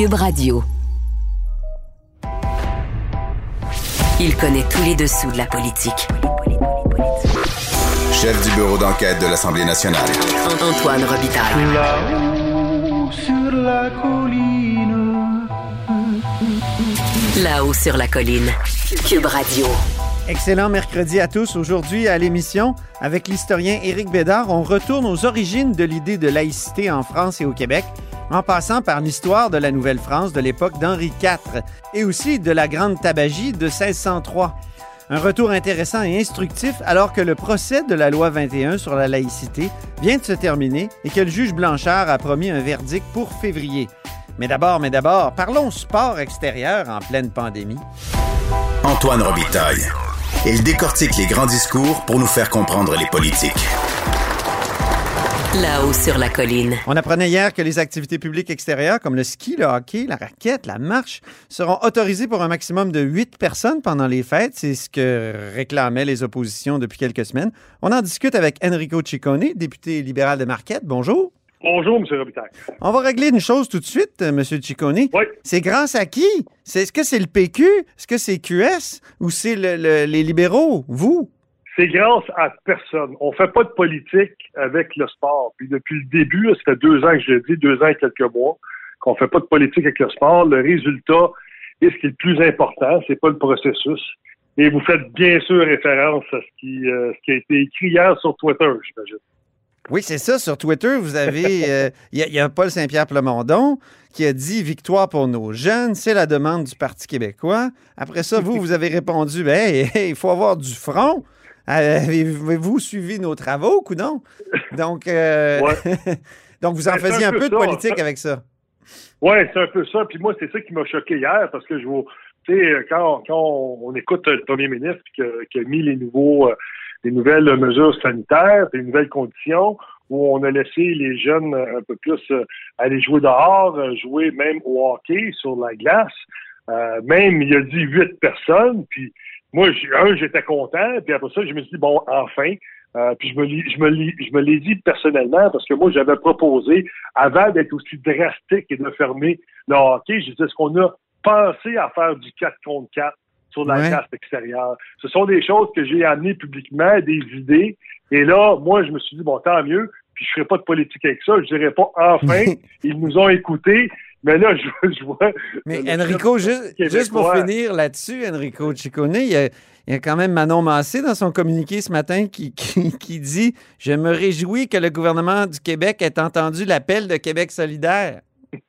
Cube Radio. Il connaît tous les dessous de la politique. Chef du bureau d'enquête de l'Assemblée nationale. Antoine Robitaille. Là-haut sur la colline. Là-haut sur la colline. Cube Radio. Excellent mercredi à tous. Aujourd'hui, à l'émission, avec l'historien Éric Bédard, on retourne aux origines de l'idée de laïcité en France et au Québec, en passant par l'histoire de la Nouvelle-France de l'époque d'Henri IV et aussi de la Grande Tabagie de 1603. Un retour intéressant et instructif alors que le procès de la loi 21 sur la laïcité vient de se terminer et que le juge Blanchard a promis un verdict pour février. Mais d'abord, mais d'abord, parlons sport extérieur en pleine pandémie. Antoine Robitaille. Il décortique les grands discours pour nous faire comprendre les politiques. Là-haut sur la colline. On apprenait hier que les activités publiques extérieures comme le ski, le hockey, la raquette, la marche seront autorisées pour un maximum de 8 personnes pendant les fêtes. C'est ce que réclamaient les oppositions depuis quelques semaines. On en discute avec Enrico Ciccone, député libéral de Marquette. Bonjour. Bonjour, M. Robitaille. On va régler une chose tout de suite, M. Ciccone. Oui. C'est grâce à qui? C'est, est-ce que c'est le PQ? Est-ce que c'est QS? Ou c'est le- le- les libéraux? Vous? C'est grâce à personne. On fait pas de politique avec le sport. Puis depuis le début, ça fait deux ans que je le dis, deux ans et quelques mois, qu'on fait pas de politique avec le sport. Le résultat est ce qui est le plus important, c'est pas le processus. Et vous faites bien sûr référence à ce qui, euh, ce qui a été écrit hier sur Twitter, j'imagine. Oui, c'est ça. Sur Twitter, vous avez. euh, Il y, a- il y a Paul Saint-Pierre Plamondon qui a dit Victoire pour nos jeunes, c'est la demande du Parti québécois. Après ça, vous, vous avez répondu ben, hey, hey, il faut avoir du front. Euh, Avez-vous suivi nos travaux, ou non? Donc, euh, donc vous en Ben, faisiez un peu peu de politique avec ça. Ouais, c'est un peu ça. Puis moi, c'est ça qui m'a choqué hier parce que je vois, tu sais, quand, quand on, écoute le premier ministre qui a, qui a mis les nouveaux, euh, les nouvelles mesures sanitaires, les nouvelles conditions, où on a laissé les jeunes un peu plus aller jouer dehors, jouer même au hockey sur la glace. Euh, même, il a dit huit personnes. Puis moi, un, j'étais content. Puis après ça, je me suis dit, bon, enfin. Euh, puis je me, l'ai- je me, je me l'ai dit personnellement parce que moi, j'avais proposé, avant d'être aussi drastique et de fermer le hockey, je disais, est-ce qu'on a pensé à faire du 4 contre 4 sur la Ouais. extérieure? Ce sont des choses que j'ai amenées publiquement, des idées. Et là, moi, je me suis dit, bon, tant mieux. Puis je ferai pas de politique avec ça. Je dirais pas, enfin, ils nous ont écoutés. Mais là, je, je vois... Mais Enrico, juste, juste pour finir là-dessus, Enrico Ciccone, il y, a, il y a quand même Manon Massé dans son communiqué ce matin qui, qui, qui dit Je me réjouis que le gouvernement du Québec ait entendu l'appel de Québec solidaire.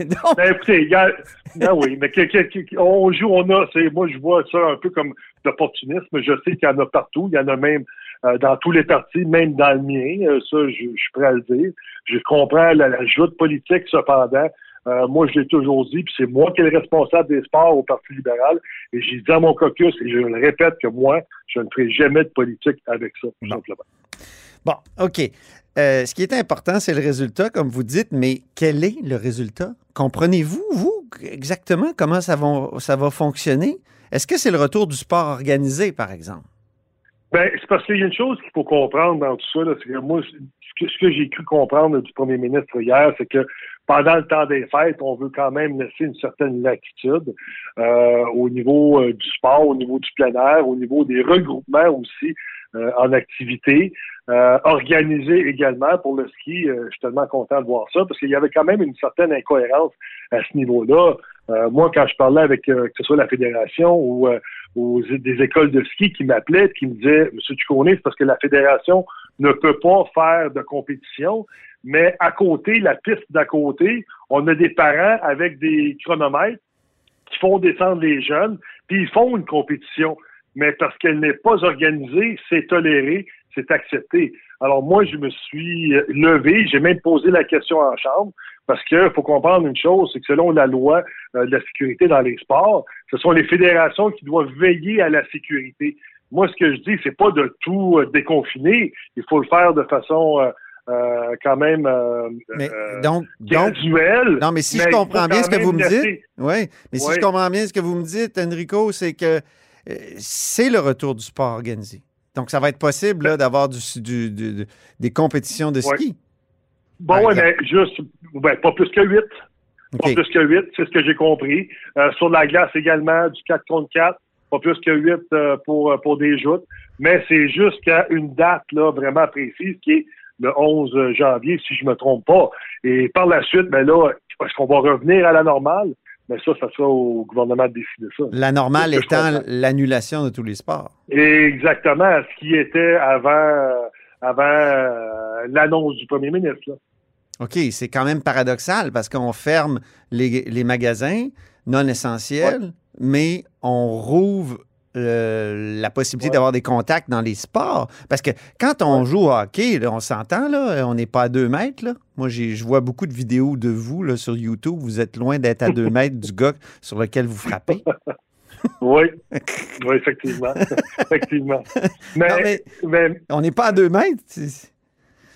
Donc, Ben, écoutez, a- ben oui, mais que- que- que- on joue, on a, c'est, moi, je vois ça un peu comme l'opportunisme. Je sais qu'il y en a partout. Il y en a même euh, dans tous les partis, même dans le mien. Euh, ça, je, je suis prêt à le dire. Je comprends la, la joute politique, cependant. Euh, moi, je l'ai toujours dit, puis c'est moi qui est le responsable des sports au Parti libéral. Et j'ai dit à mon caucus, et je le répète, que moi, je ne ferai jamais de politique avec ça, tout simplement. bon, OK. Euh, ce qui est important, c'est le résultat, comme vous dites, mais quel est le résultat? Comprenez-vous, vous, exactement comment ça va, ça va fonctionner? Est-ce que c'est le retour du sport organisé, par exemple? Ben, c'est parce qu'il y a une chose qu'il faut comprendre dans tout ça, c'est que moi, ce que, ce que j'ai cru comprendre du premier ministre hier, c'est que pendant le temps des fêtes, on veut quand même laisser une certaine latitude euh, au niveau euh, du sport, au niveau du plein air, au niveau des regroupements aussi euh, en activité, euh, organisés également pour le ski. Euh, je suis tellement content de voir ça parce qu'il y avait quand même une certaine incohérence à ce niveau-là. Euh, moi, quand je parlais avec que ce soit la fédération ou aux, des écoles de ski qui m'appelaient, qui me disaient, Monsieur Ducournay, c'est parce que la fédération ne peut pas faire de compétition, mais à côté, la piste d'à côté, on a des parents avec des chronomètres qui font descendre les jeunes, puis ils font une compétition. Mais parce qu'elle n'est pas organisée, c'est toléré, c'est accepté. Alors moi, je me suis euh, levé, j'ai même posé la question en chambre, parce qu'il faut comprendre une chose, c'est que selon la loi euh, de la sécurité dans les sports, ce sont les fédérations qui doivent veiller à la sécurité. Moi, ce que je dis, c'est pas de tout euh, déconfiner. Il faut le faire de façon euh, quand même Mais donc, donc, graduelle. non, mais si mais je comprends bien ce que vous me dites, oui, mais si je comprends bien ce que vous me dites, Enrico, c'est que c'est le retour du sport organisé. Donc, ça va être possible d'avoir du, du- du- des compétitions de Ouais. ski. Bon, mais juste, ben, pas plus que 8. Pas OK. plus que 8, c'est ce que j'ai compris. Euh, sur la glace également, du 4 contre 4, pas plus que 8 euh, pour, euh, pour des joutes. Mais c'est jusqu'à une date là, vraiment précise qui est le 11 janvier, si je me trompe pas. Et par la suite, ben là, est-ce qu'on va revenir à la normale? Mais ça, ça sera au gouvernement de décider ça. La normale étant l'annulation de tous les sports. Exactement ce qui était avant, avant euh, l'annonce du premier ministre. Là. OK, c'est quand même paradoxal parce qu'on ferme les, les magasins non essentiels, mais on rouvre euh, la possibilité Ouais. d'avoir des contacts dans les sports. Parce que quand on joue au hockey, là, on s'entend, là, on n'est pas à deux mètres. Là. Moi, je vois beaucoup de vidéos de vous là, sur YouTube. Vous êtes loin d'être à deux mètres du gars sur lequel vous frappez. Oui, oui, effectivement. effectivement. Mais, Non, mais mais on n'est pas à deux mètres.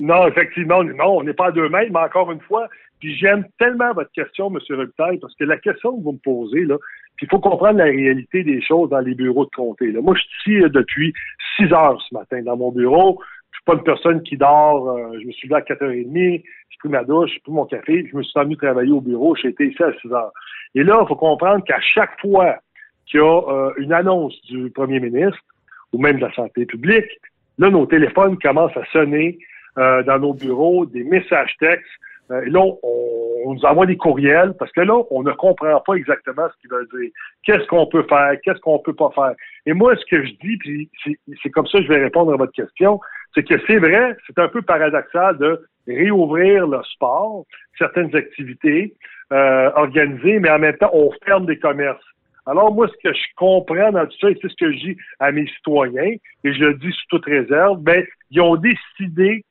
Non, effectivement, non, on n'est pas à deux mètres, mais encore une fois, puis j'aime tellement votre question, M. Robitaille, parce que la question que vous me posez, là, puis il faut comprendre la réalité des choses dans les bureaux de comté. Moi, je suis ici euh, depuis 6 heures ce matin dans mon bureau. Je suis pas une personne qui dort. euh, je me suis levé à 4h30, j'ai pris ma douche, j'ai pris mon café, je me suis venu travailler au bureau. J'ai été ici à 6 heures. Et là, il faut comprendre qu'à chaque fois qu'il y a euh, une annonce du premier ministre ou même de la santé publique, là, nos téléphones commencent à sonner dans nos bureaux, des messages textes. Euh, là, on, on nous envoie des courriels parce que là, on ne comprend pas exactement ce qu'ils veulent dire. Qu'est-ce qu'on peut faire? Qu'est-ce qu'on peut pas faire? Et moi, ce que je dis, puis c'est- c'est comme ça que je vais répondre à votre question, c'est que c'est vrai, c'est un peu paradoxal de réouvrir le sport, certaines activités euh, organisées, mais en même temps, on ferme des commerces. Alors, moi, ce que je comprends dans tout ça, et c'est ce que je dis à mes citoyens, et je le dis sous toute réserve, ben, ils ont décidé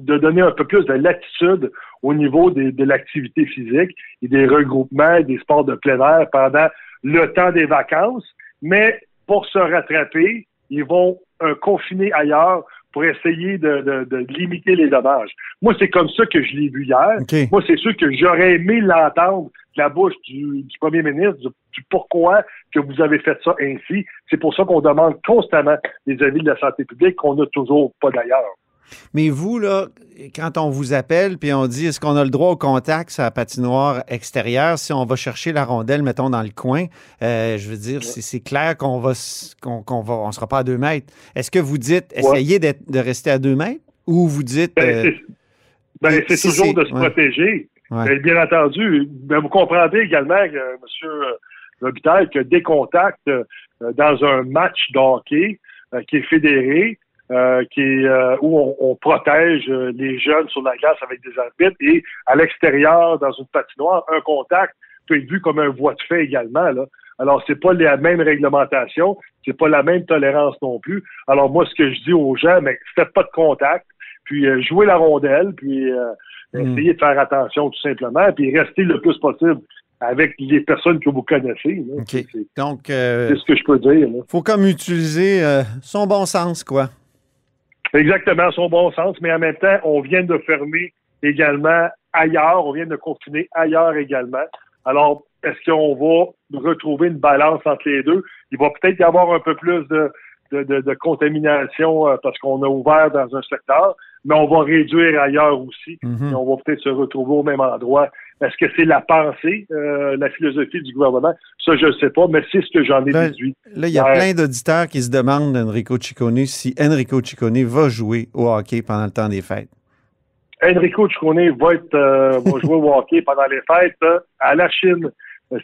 de donner un peu plus de latitude au niveau des- de l'activité physique et des regroupements et des sports de plein air pendant le temps des vacances. Mais pour se rattraper, ils vont euh, confiner ailleurs pour essayer de, de- de limiter les dommages. Moi, c'est comme ça que je l'ai vu hier. Moi, c'est sûr que j'aurais aimé l'entendre de la bouche du, du premier ministre, du, du pourquoi que vous avez fait ça ainsi. C'est pour ça qu'on demande constamment les avis de la santé publique qu'on n'a toujours pas d'ailleurs. Mais vous, là, quand on vous appelle puis on dit est-ce qu'on a le droit au contact sur la patinoire extérieure? Si on va chercher la rondelle, mettons, dans le coin, euh, je veux dire, c'est clair qu'on va, qu'on qu'on va, on sera pas à deux mètres. Est-ce que vous dites essayez de rester à deux mètres ou vous dites Ben, euh, c'est- ben, c'est si toujours de se ouais. protéger. ouais. Ben, bien entendu, ben, vous comprendrez également, euh, M. Robitaille, que des contacts dans un match de hockey euh, qui est fédéré, euh, qui est, euh, où on, on protège euh, les jeunes sur la glace avec des arbitres et à l'extérieur, dans une patinoire, un contact peut être vu comme un voie de fait également. Là. Alors, c'est pas la même réglementation, c'est pas la même tolérance non plus. Alors, moi, ce que je dis aux gens, mais faites pas de contact, puis euh, jouez la rondelle, puis euh, Mm. essayez de faire attention tout simplement, puis restez le plus possible avec les personnes que vous connaissez. là. OK. C'est c'est Donc, euh, ce que je peux dire. là. faut comme utiliser euh, son bon sens, quoi. Exactement, son bon sens, mais en même temps, on vient de fermer également ailleurs, on vient de confiner ailleurs également. Alors, est-ce qu'on va retrouver une balance entre les deux? Il va peut-être y avoir un peu plus de, de, de- de contamination euh, parce qu'on a ouvert dans un secteur, mais on va réduire ailleurs aussi. Mhm. Et on va peut-être se retrouver au même endroit. Est-ce que c'est la pensée, euh, la philosophie du gouvernement? Ça, je ne sais pas, mais c'est ce que j'en ai Ben, déduit. Là, il y a Ouais. plein d'auditeurs qui se demandent d'Enrico Ciccone si Enrico Ciccone va jouer au hockey pendant le temps des fêtes. Enrico Ciccone va être euh, va jouer au hockey pendant les fêtes euh, à la Chine.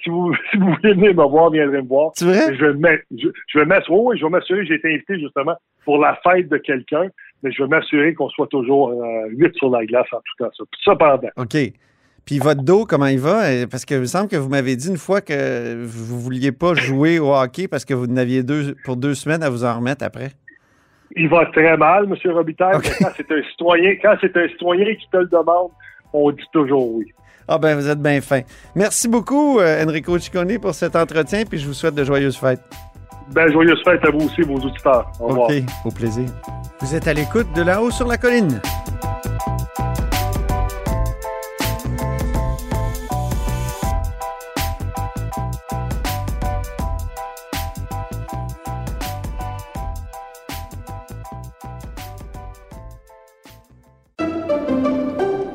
Si vous si vous voulez venir me voir, viendrez me voir. C'est vrai? Je vais je, je vais m'assurer, oui, je vais m'assurer, j'ai été invité justement pour la fête de quelqu'un, mais je vais m'assurer qu'on soit toujours euh, huit sur la glace en tout cas. Ça. Cependant, OK. Puis votre dos, comment il va? Parce que il me semble que vous m'avez dit une fois que vous vouliez pas jouer au hockey parce que vous en aviez deux pour deux semaines à vous en remettre après. Il va très mal, M. Robitaille, mais quand c'est un citoyen, quand c'est un citoyen qui te le demande, on dit toujours oui. Ah ben, vous êtes bien fin. Merci beaucoup, euh, Enrico Ciccone, pour cet entretien, puis je vous souhaite de joyeuses fêtes. Ben, joyeuse fête à vous aussi, vos auditeurs. Au revoir. OK, au plaisir. Vous êtes à l'écoute de là-haut sur la colline.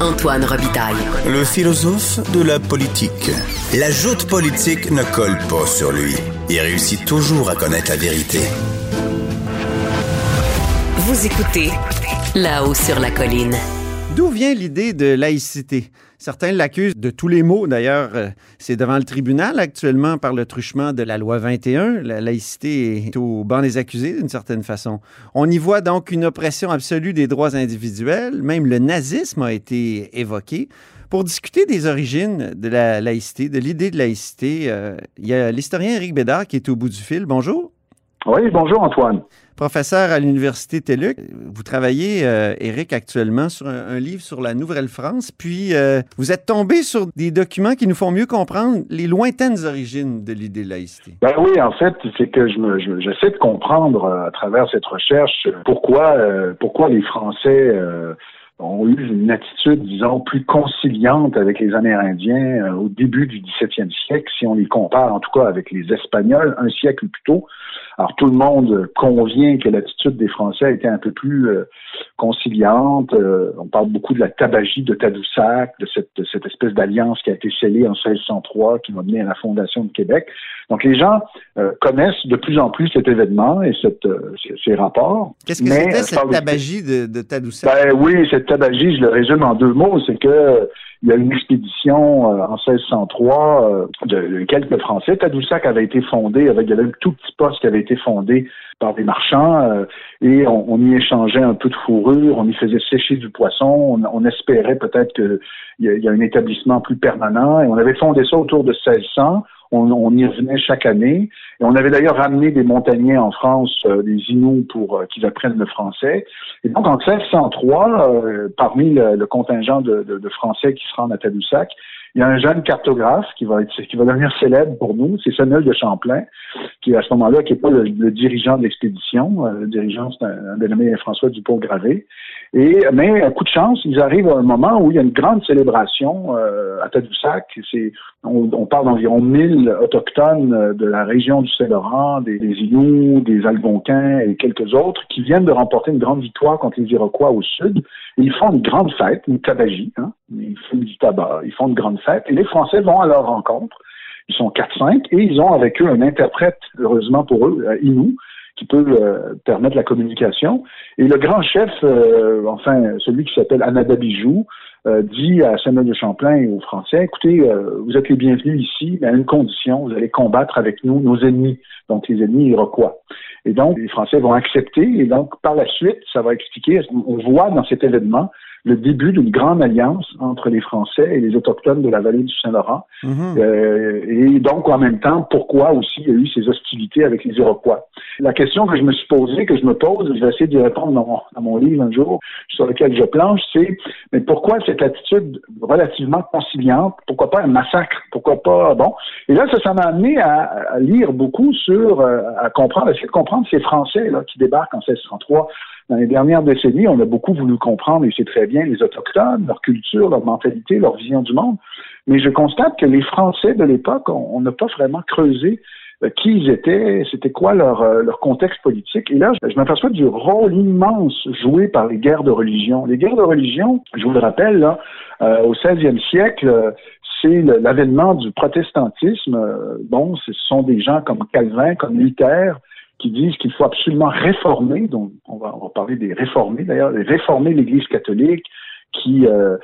Antoine Robitaille. Le philosophe de la politique. La joute politique ne colle pas sur lui. Il réussit toujours à connaître la vérité. Vous écoutez là-haut sur la colline. D'où vient l'idée de laïcité? Certains l'accusent de tous les maux. D'ailleurs, euh, c'est devant le tribunal actuellement par le truchement de la loi 21. La laïcité est au banc des accusés d'une certaine façon. On y voit donc une oppression absolue des droits individuels. Même le nazisme a été évoqué. Pour discuter des origines de la laïcité, de l'idée de laïcité, euh, il y a l'historien Éric Bédard qui est au bout du fil. Bonjour. Oui, bonjour Antoine. Professeur à l'Université TELUC, vous travaillez, euh, Éric, actuellement sur un, livre sur la Nouvelle-France, puis euh, vous êtes tombé sur des documents qui nous font mieux comprendre les lointaines origines de l'idée de laïcité. Ben oui, en fait, c'est que je je- j'essaie de comprendre euh, à travers cette recherche euh, pourquoi, euh, pourquoi les Français euh, ont eu une attitude, disons, plus conciliante avec les Amérindiens euh, au début du 17e siècle, si on les compare en tout cas avec les Espagnols un siècle plus tôt. Alors tout le monde convient que l'attitude des Français a été un peu plus euh, conciliante. Euh, on parle beaucoup de la tabagie de Tadoussac, de cette, de cette espèce d'alliance qui a été scellée en 1603, qui va mener à la fondation de Québec. Donc les gens euh, connaissent de plus en plus cet événement et cette, ces, rapports. Qu'est-ce que c'était cette tabagie de, de Tadoussac? Ben oui, cette tabagie, je le résume en deux mots, c'est que il y a une expédition euh, en 1603 euh, de, de quelques Français. Tadoussac avait été fondé avec il y avait un tout petit poste qui avait été fondé par des marchands euh, et on, on y échangeait un peu de fourrure, on y faisait sécher du poisson, on, on espérait peut-être qu'il y, y a un établissement plus permanent et on avait fondé ça autour de 1600. On, y revenait chaque année. Et on avait d'ailleurs ramené des montagnais en France, euh, des Inuits, pour euh, qu'ils apprennent le français. Et donc, en 1603, euh, parmi le, contingent de, Français qui se rendent à Tadoussac, il y a un jeune cartographe qui va qui va devenir célèbre pour nous, c'est Samuel de Champlain, qui à ce moment-là, qui n'est pas le, dirigeant de l'expédition. Le dirigeant, c'est un, un dénommé François Dupont-Gravé. Et mais à coup de chance, ils arrivent à un moment où il y a une grande célébration euh, à Tadoussac. C'est on, on parle d'environ 1000 autochtones euh, de la région du Saint-Laurent, des, des Inuits, des Algonquins et quelques autres qui viennent de remporter une grande victoire contre les Iroquois au sud. Ils font une grande fête, une tabagie. Hein? Ils fument du tabac, ils font une grande fête. Et les Français vont à leur rencontre. Ils sont 4-5 et ils ont avec eux un interprète, heureusement pour eux, euh, Inou, qui peut euh, permettre la communication. Et le grand chef, euh, enfin celui qui s'appelle Anadabijou, euh, dit à Samuel de Champlain et aux Français, écoutez, euh, vous êtes les bienvenus ici, mais à une condition, vous allez combattre avec nous nos ennemis, donc les ennemis iroquois. Et donc, les Français vont accepter, et donc, par la suite, ça va expliquer, on voit dans cet événement le début d'une grande alliance entre les Français et les Autochtones de la vallée du Saint-Laurent. Mhm. Euh, et donc, en même temps, pourquoi aussi il y a eu ces hostilités avec les Iroquois? La question que je me suis posée, que je me pose, je vais essayer d'y répondre dans mon, dans mon livre un jour, sur lequel je planche, c'est mais pourquoi cette attitude relativement conciliante? Pourquoi pas un massacre? Pourquoi pas bon? Et là, ça, ça m'a amené à, à lire beaucoup sur, euh, à comprendre, à essayer de comprendre ces Français là, qui débarquent en 1603. Dans les dernières décennies, on a beaucoup voulu comprendre, et c'est très bien, les Autochtones, leur culture, leur mentalité, leur vision du monde. Mais je constate que les Français de l'époque, on n'a pas vraiment creusé euh, qui ils étaient, c'était quoi leur, euh, contexte politique. Et là, je, m'aperçois du rôle immense joué par les guerres de religion. Les guerres de religion, je vous le rappelle, là, euh, au 16e siècle, euh, c'est l'avènement du protestantisme. Bon, ce sont des gens comme Calvin, comme Luther, qui disent qu'il faut absolument réformer, va, on va parler des réformés d'ailleurs, réformer l'Église catholique, qui euh,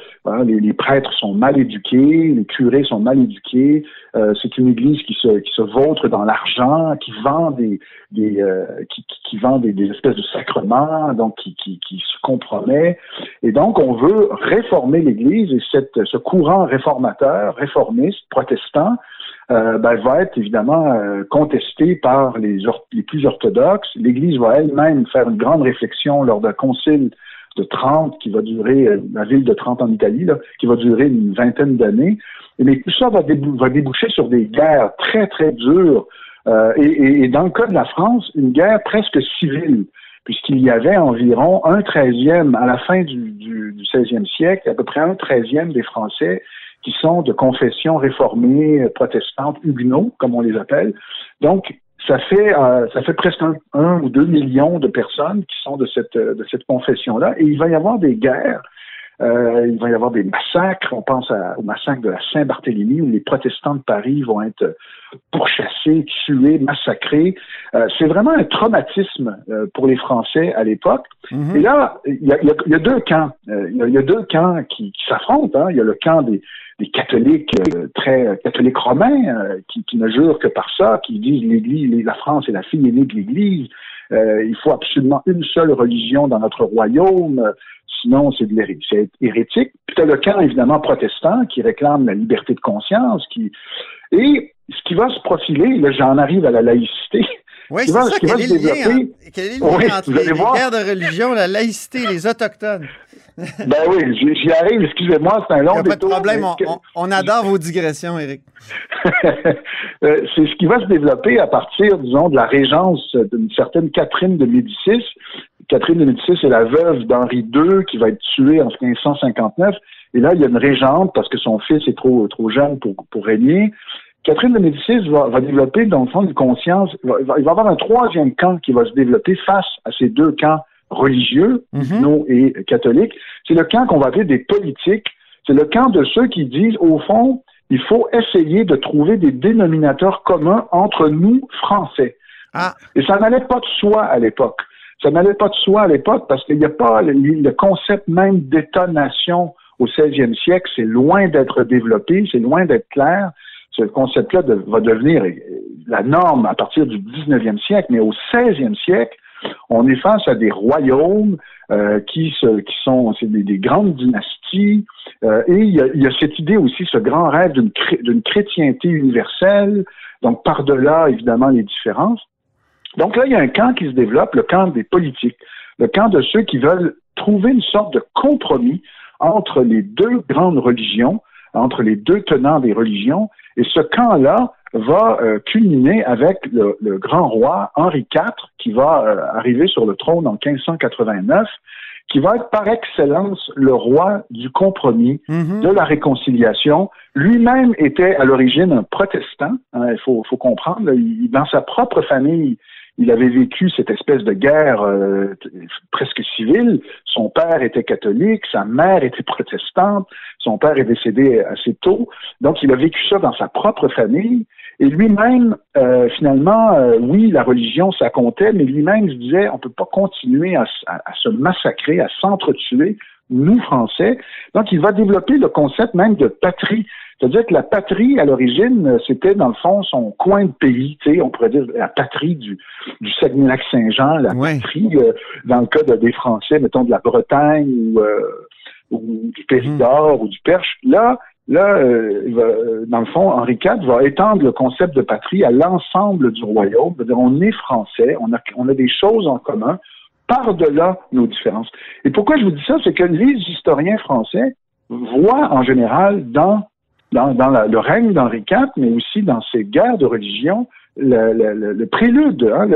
les, prêtres sont mal éduqués, les curés sont mal éduqués. Euh, c'est une église qui se qui se vautre dans l'argent, qui vend des des euh, qui, qui, vend des, des, espèces de sacrements, donc qui, qui, qui se compromet. Et donc on veut réformer l'Église et cette ce courant réformateur, réformiste, protestant. Euh, ben, va être évidemment euh, contesté par les, les plus orthodoxes. L'Église va elle-même faire une grande réflexion lors d'un concile de 30 qui va durer, euh, la ville de 30 en Italie, là, qui va durer une vingtaine d'années. Mais tout ça va, déboucher sur des guerres très, très dures. Euh, et, et, dans le cas de la France, une guerre presque civile, puisqu'il y avait environ un treizième, à la fin du, du, du 16e siècle, à peu près un treizième des Français qui sont de confession réformée, protestante, huguenots, comme on les appelle. Donc, ça fait euh, ça fait presque un, ou deux millions de personnes qui sont de cette de cette confession là et il va y avoir des guerres euh, il va y avoir des massacres on pense au massacre de la Saint-Barthélemy où les protestants de Paris vont être pourchassés tués massacrés euh, c'est vraiment un traumatisme pour les Français à l'époque mm-hmm. et là il y a, y a, deux camps il y a, deux camps qui, qui s'affrontent hein. il y a le camp des des catholiques euh, très catholiques romains euh, qui, qui, ne jurent que par ça, qui disent l'Église, la France est la fille aînée de l'Église. Euh, il faut absolument une seule religion dans notre royaume, sinon c'est de l'hérétique. hérétique. Puis le camp évidemment protestant qui réclame la liberté de conscience, qui et ce qui va se profiler, là j'en arrive à la laïcité. Oui, c'est ça, quel est, le lien, entre les, les guerres de religion, la laïcité, les autochtones? ben oui, j'y arrive, excusez-moi, c'est un long détour. Pas de problème, on, adore vos digressions, Éric. Euh, c'est ce qui va se développer à partir, disons, de la régence d'une certaine Catherine de Médicis. Catherine de Médicis est la veuve d'Henri II qui va être tuée en 1559. Et là, il y a une régente parce que son fils est trop, trop jeune pour, pour régner. Catherine de Médicis va, va développer, dans le fond, une conscience. Il va, il va y avoir un troisième camp qui va se développer face à ces deux camps religieux, mm et catholiques. C'est le camp qu'on va appeler des politiques. C'est le camp de ceux qui disent, au fond, il faut essayer de trouver des dénominateurs communs entre nous, Français. Ah. Et ça n'allait pas de soi à l'époque. Ça n'allait pas de soi à l'époque parce qu'il n'y a pas le, concept même d'État-nation au 16e siècle. C'est loin d'être développé, c'est loin d'être clair. Ce concept-là va devenir la norme à partir du 19e siècle, mais au 16e siècle, on est face à des royaumes euh, qui, sont des, grandes dynasties. Euh, et il y, a, cette idée aussi, ce grand rêve d'une chrétienté universelle, donc par-delà évidemment les différences. Donc là, il y a un camp qui se développe, le camp des politiques, le camp de ceux qui veulent trouver une sorte de compromis entre les deux grandes religions, entre les deux tenants des religions. Et ce camp-là va euh, culminer avec le, grand roi Henri IV qui va euh, arriver sur le trône en 1589 qui va être par excellence le roi du compromis, mhm. de la réconciliation. Lui-même était à l'origine un protestant, hein, il faut, faut, comprendre. dans sa propre famille, il avait vécu cette espèce de guerre euh, presque civile. Son père était catholique, sa mère était protestante, son père est décédé assez tôt. Donc, il a vécu ça dans sa propre famille. Et lui-même, euh, finalement, euh, oui, la religion, ça comptait, mais lui-même se disait, on peut pas continuer à, se massacrer, à s'entretuer, nous, Français. Donc, il va développer le concept même de patrie. C'est-à-dire que la patrie, à l'origine, c'était, dans le fond, son coin de pays, tu sais, on pourrait dire la patrie du, du Saguenay-Lac-Saint-Jean, la patrie, euh, dans le cas des Français, mettons, de la Bretagne ou, ou du Périgord ou du Perche. Là, Là, euh, euh, dans le fond, Henri IV va étendre le concept de patrie à l'ensemble du royaume. -dire on est français, on a, on a des choses en commun par-delà nos différences. Et pourquoi je vous dis ça, c'est que les historiens français voient en général dans, dans, dans le règne d'Henri IV, mais aussi dans ces guerres de religion, le, le, le prélude, hein,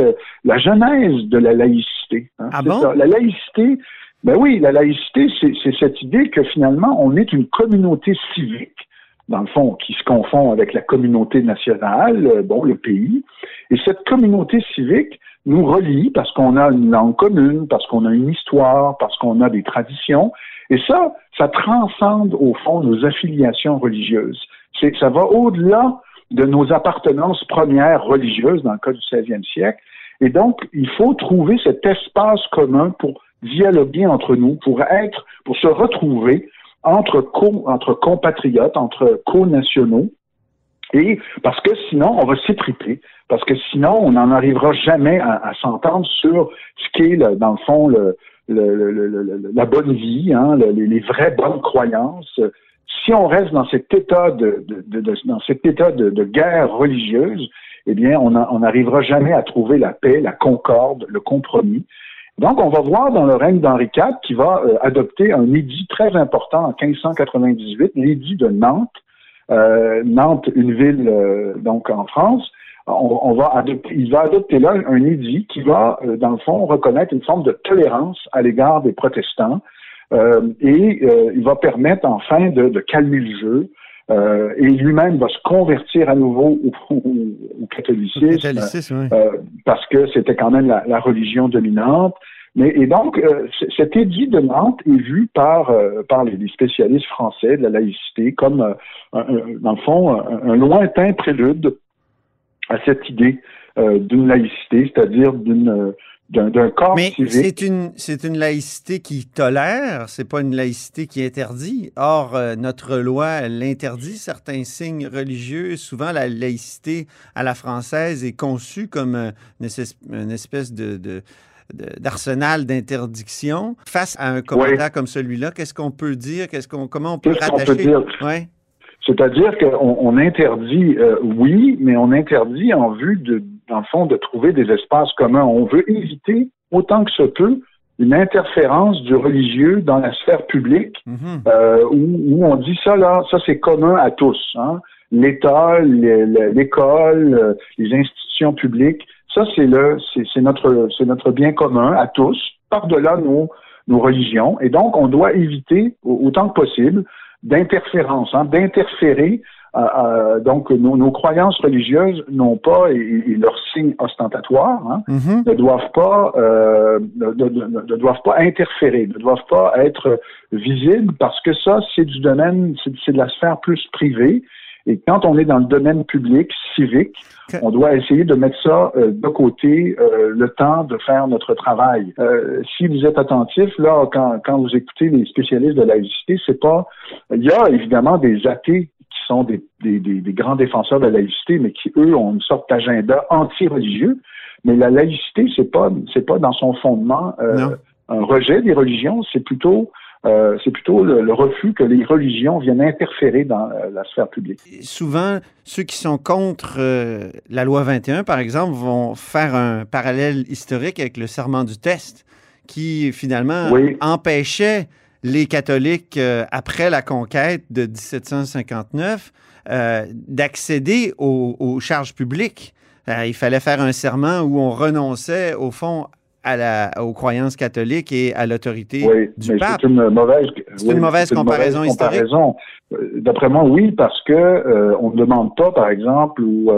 la genèse de la laïcité. Hein. ah bon? La laïcité, ben oui, la laïcité, c'est cette idée que finalement, on est une communauté civique, dans le fond, qui se confond avec la communauté nationale, euh, bon, le pays. Et cette communauté civique nous relie parce qu'on a une langue commune, parce qu'on a une histoire, parce qu'on a des traditions. Et ça, ça transcende au fond nos affiliations religieuses. C'est, ça va au-delà de nos appartenances premières religieuses dans le cas du 16e siècle. Et donc, il faut trouver cet espace commun pour dialoguer entre nous, pour être, pour se retrouver entre, co, entre compatriotes, entre co-nationaux, et parce que sinon, on va s'étriper, parce que sinon, on n'en arrivera jamais à, s'entendre sur ce qu'est, dans le fond, le, la bonne vie, hein, les, vraies bonnes croyances. Si on reste dans cet état de dans cet état de, guerre religieuse, eh bien, on n'arrivera jamais à trouver la paix, la concorde, le compromis. Donc, on va voir dans le règne d'Henri IV qui va euh, adopter un édit très important en 1598, l'édit de Nantes. Euh, Nantes, une ville euh, donc en France. On, va adopter, il va adopter là un édit qui va, dans le fond, reconnaître une forme de tolérance à l'égard des protestants et il va permettre enfin de, de calmer le jeu, euh, et lui-même va se convertir à nouveau au, au, catholicisme, euh, parce que c'était quand même la, la, religion dominante. Mais et donc euh, cet édit de Nantes est vu par par les, spécialistes français de la laïcité comme un, dans le fond un, un, lointain prélude à cette idée d'une laïcité, c'est-à-dire d'une d'un corps Mais c'est une c'est une laïcité qui tolère, c'est pas une laïcité qui interdit. Or euh, notre loi l'interdit certains signes religieux. Souvent la laïcité à la française est conçue comme une espèce, de, d'arsenal d'interdiction face à un commentaire comme celui-là. Qu'est-ce qu'on peut dire? Qu'est-ce qu'on comment on peut rattacher? ouais. C'est-à-dire qu'on on interdit, euh, oui, mais on interdit en vue de dans le fond, de trouver des espaces communs. On veut éviter, autant que ce peut, une interférence du religieux dans la sphère publique, mhm. euh, où, on dit ça là, ça c'est commun à tous. Hein? L'État, l'école, euh, les institutions publiques, ça c'est le, c'est notre, c'est notre bien commun à tous, par-delà nos, nos religions. Et donc on doit éviter autant que possible d'interférence, hein, d'interférer euh, euh, donc, nos, croyances religieuses n'ont pas, et, leurs signes ostentatoires, hein, mm-hmm. ne doivent pas, euh, ne, doivent pas interférer, ne doivent pas être visibles, parce que ça, c'est du domaine, c'est de la sphère plus privée. Et quand on est dans le domaine public, civique, on doit essayer de mettre ça de côté le temps de faire notre travail. si vous êtes attentif, là, quand, quand vous écoutez les spécialistes de la laïcité, c'est pas. Il y a évidemment des athées sont des, grands défenseurs de la laïcité, mais qui, eux, ont une sorte d'agenda anti-religieux. Mais la laïcité, c'est pas, c'est pas dans son fondement euh, un rejet des religions, c'est plutôt euh, c'est plutôt le, refus que les religions viennent interférer dans euh, la sphère publique. Souvent, ceux qui sont contre la loi 21, par exemple, vont faire un parallèle historique avec le serment du test, qui finalement empêchait les catholiques, euh, après la conquête de 1759, euh, d'accéder aux, charges publiques. Euh, il fallait faire un serment où on renonçait, au fond, à la, aux croyances catholiques et à l'autorité du pape. C'est une mauvaise, c'est une mauvaise comparaison historique. D'après moi, oui, parce que on ne demande pas, par exemple, aux,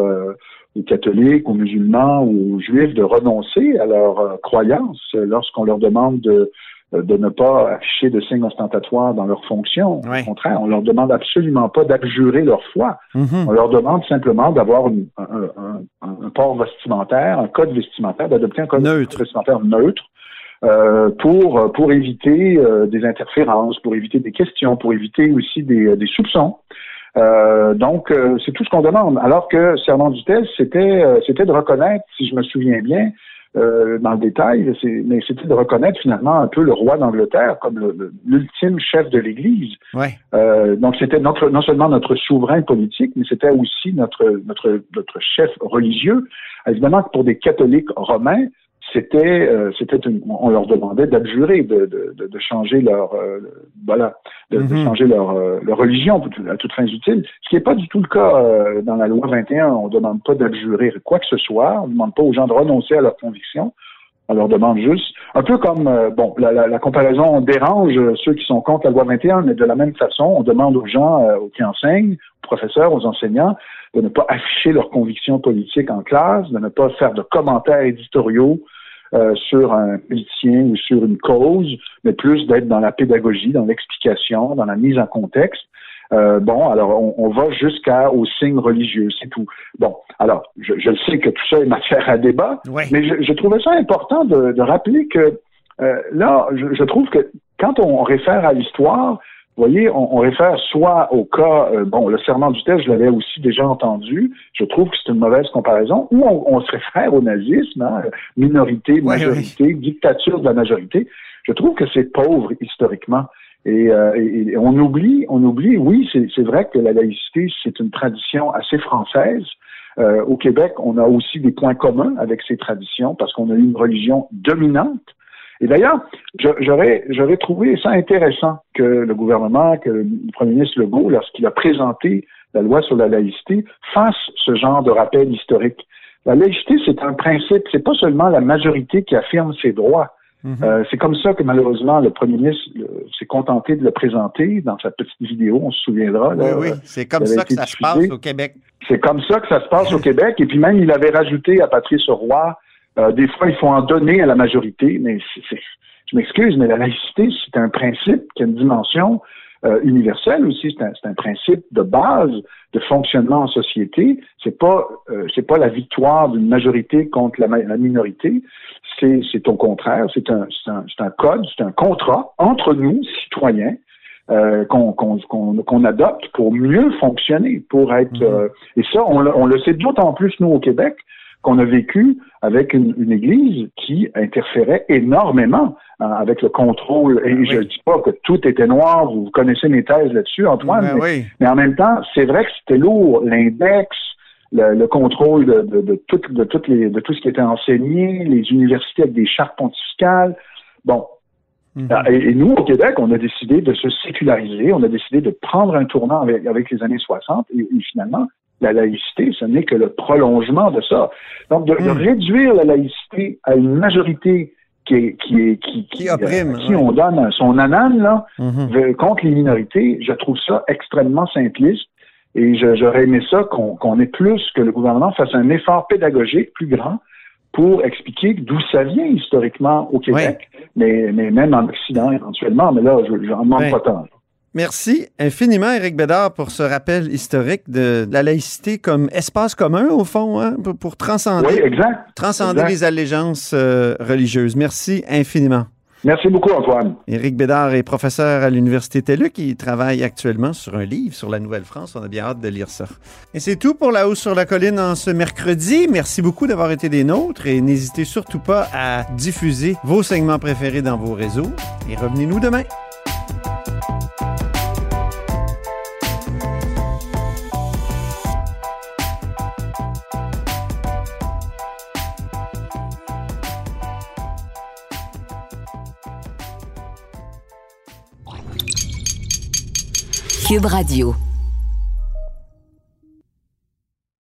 aux, catholiques, aux musulmans ou aux juifs de renoncer à leurs croyances lorsqu'on leur demande de euh, de ne pas afficher de signes ostentatoires dans leurs fonctions. Au contraire, on leur demande absolument pas d'abjurer leur foi. Mm-hmm. On leur demande simplement d'avoir un, un, port vestimentaire, un code vestimentaire, d'adopter un code vestimentaire neutre. Euh, pour pour éviter euh, des interférences, pour éviter des questions, pour éviter aussi des, des soupçons. Euh, donc, c'est tout ce qu'on demande. Alors que Serment du test, c'était c'était de reconnaître, si je me souviens bien, euh, dans le détail, mais c'était de reconnaître finalement un peu le roi d'Angleterre comme l'ultime chef de l'Église. Ouais. Euh, donc c'était notre non seulement notre souverain politique, mais c'était aussi notre notre notre chef religieux. Évidemment que pour des catholiques romains, c'était euh, c'était on leur demandait d'abjurer de, de, de, changer leur euh, voilà de, mhm. changer leur, euh, leur religion à toutes fins utiles ce qui n'est pas du tout le cas dans la loi 21 on ne demande pas d'abjurer quoi que ce soit. On ne demande pas aux gens de renoncer à leurs convictions on leur demande juste un peu comme bon la, la, la, comparaison dérange ceux qui sont contre la loi 21 mais de la même façon on demande aux gens qui enseignent aux professeurs aux enseignants de ne pas afficher leurs convictions politiques en classe, de ne pas faire de commentaires éditoriaux euh, sur un politicien ou sur une cause, mais plus d'être dans la pédagogie, dans l'explication, dans la mise en contexte. Euh, bon, alors on, on va jusqu'aux signes religieux, c'est tout. Bon, alors je, je sais que tout ça est matière à débat, Ouais. mais je, je trouvais ça important de, de rappeler que euh, là, je, je trouve que quand on réfère à l'histoire, vous voyez, on, on réfère soit au cas, euh, bon, le serment du test, je l'avais aussi déjà entendu, je trouve que c'est une mauvaise comparaison, ou on, on se réfère au nazisme, hein, minorité, Oui, majorité, dictature de la majorité. Je trouve que c'est pauvre historiquement. Et, euh, et- et on oublie, on oublie, oui, c'est c'est vrai que la laïcité, c'est une tradition assez française. Euh, au Québec, on a aussi des points communs avec ces traditions parce qu'on a une religion dominante. Et d'ailleurs, j'aurais j'aurais trouvé ça intéressant que le gouvernement, que le premier ministre Legault, lorsqu'il a présenté la loi sur la laïcité, fasse ce genre de rappel historique. La laïcité, c'est un principe, c'est pas seulement la majorité qui affirme ses droits. Mhm. Euh, c'est comme ça que malheureusement le premier ministre s'est contenté de le présenter dans sa petite vidéo, on se souviendra. là, oui, oui, euh, c'est comme ça que ça se passe au Québec. c'est comme ça que ça se passe au Québec. Et puis même, il avait rajouté à Patrice Roy, euh, des fois, il faut en donner à la majorité, mais c'est- je m'excuse, mais la laïcité, c'est un principe qui a une dimension euh, universelle aussi. C'est un, un principe de base de fonctionnement en société. C'est pas, euh, c'est pas la victoire d'une majorité contre la, la minorité. C'est, au contraire. C'est un, c'est un, un code, c'est un contrat entre nous, citoyens, euh, qu'on, qu'on, qu'on, qu'on adopte pour mieux fonctionner, pour être. Mhm. euh, et ça, on, on le sait d'autant plus nous au Québec qu'on a vécu avec une, une Église qui interférait énormément hein, avec le contrôle. Et Ah je ne oui. dis pas que tout était noir. Vous connaissez mes thèses là-dessus, Antoine. Ben mais, oui. mais en même temps, c'est vrai que c'était lourd. L'index, le, le contrôle de, de, de, tout, de, toutes les, de tout ce qui était enseigné, les universités avec des chartes pontificales. Bon, Mhm. ah, et, et nous, au Québec, on a décidé de se séculariser, on a décidé de prendre un tournant avec, avec les années 60, et, et finalement, la laïcité, ce n'est que le prolongement de ça. Donc, de, de Mm. réduire la laïcité à une majorité qui est qui est qui, Qui opprime, à qui ouais. on donne son anane là Mhm. ve- contre les minorités, je trouve ça extrêmement simpliste. Et j'aurais aimé ça qu'on ait plus que le gouvernement fasse un effort pédagogique plus grand pour expliquer d'où ça vient historiquement au Québec, mais, mais même en Occident éventuellement. Mais là, je j'en demande pas tant. Merci infiniment, Éric Bédard, pour ce rappel historique de la laïcité comme espace commun, au fond, hein, pour, pour transcender, Oui, exact. transcender exact. les allégeances euh, religieuses. Merci infiniment. Merci beaucoup, Antoine. Éric Bédard est professeur à l'Université TELUC. Il travaille actuellement sur un livre sur la Nouvelle-France. On a bien hâte de lire ça. Et c'est tout pour La Hausse sur la Colline en ce mercredi. Merci beaucoup d'avoir été des nôtres et n'hésitez surtout pas à diffuser vos segments préférés dans vos réseaux. Et revenez-nous demain. Cube Radio.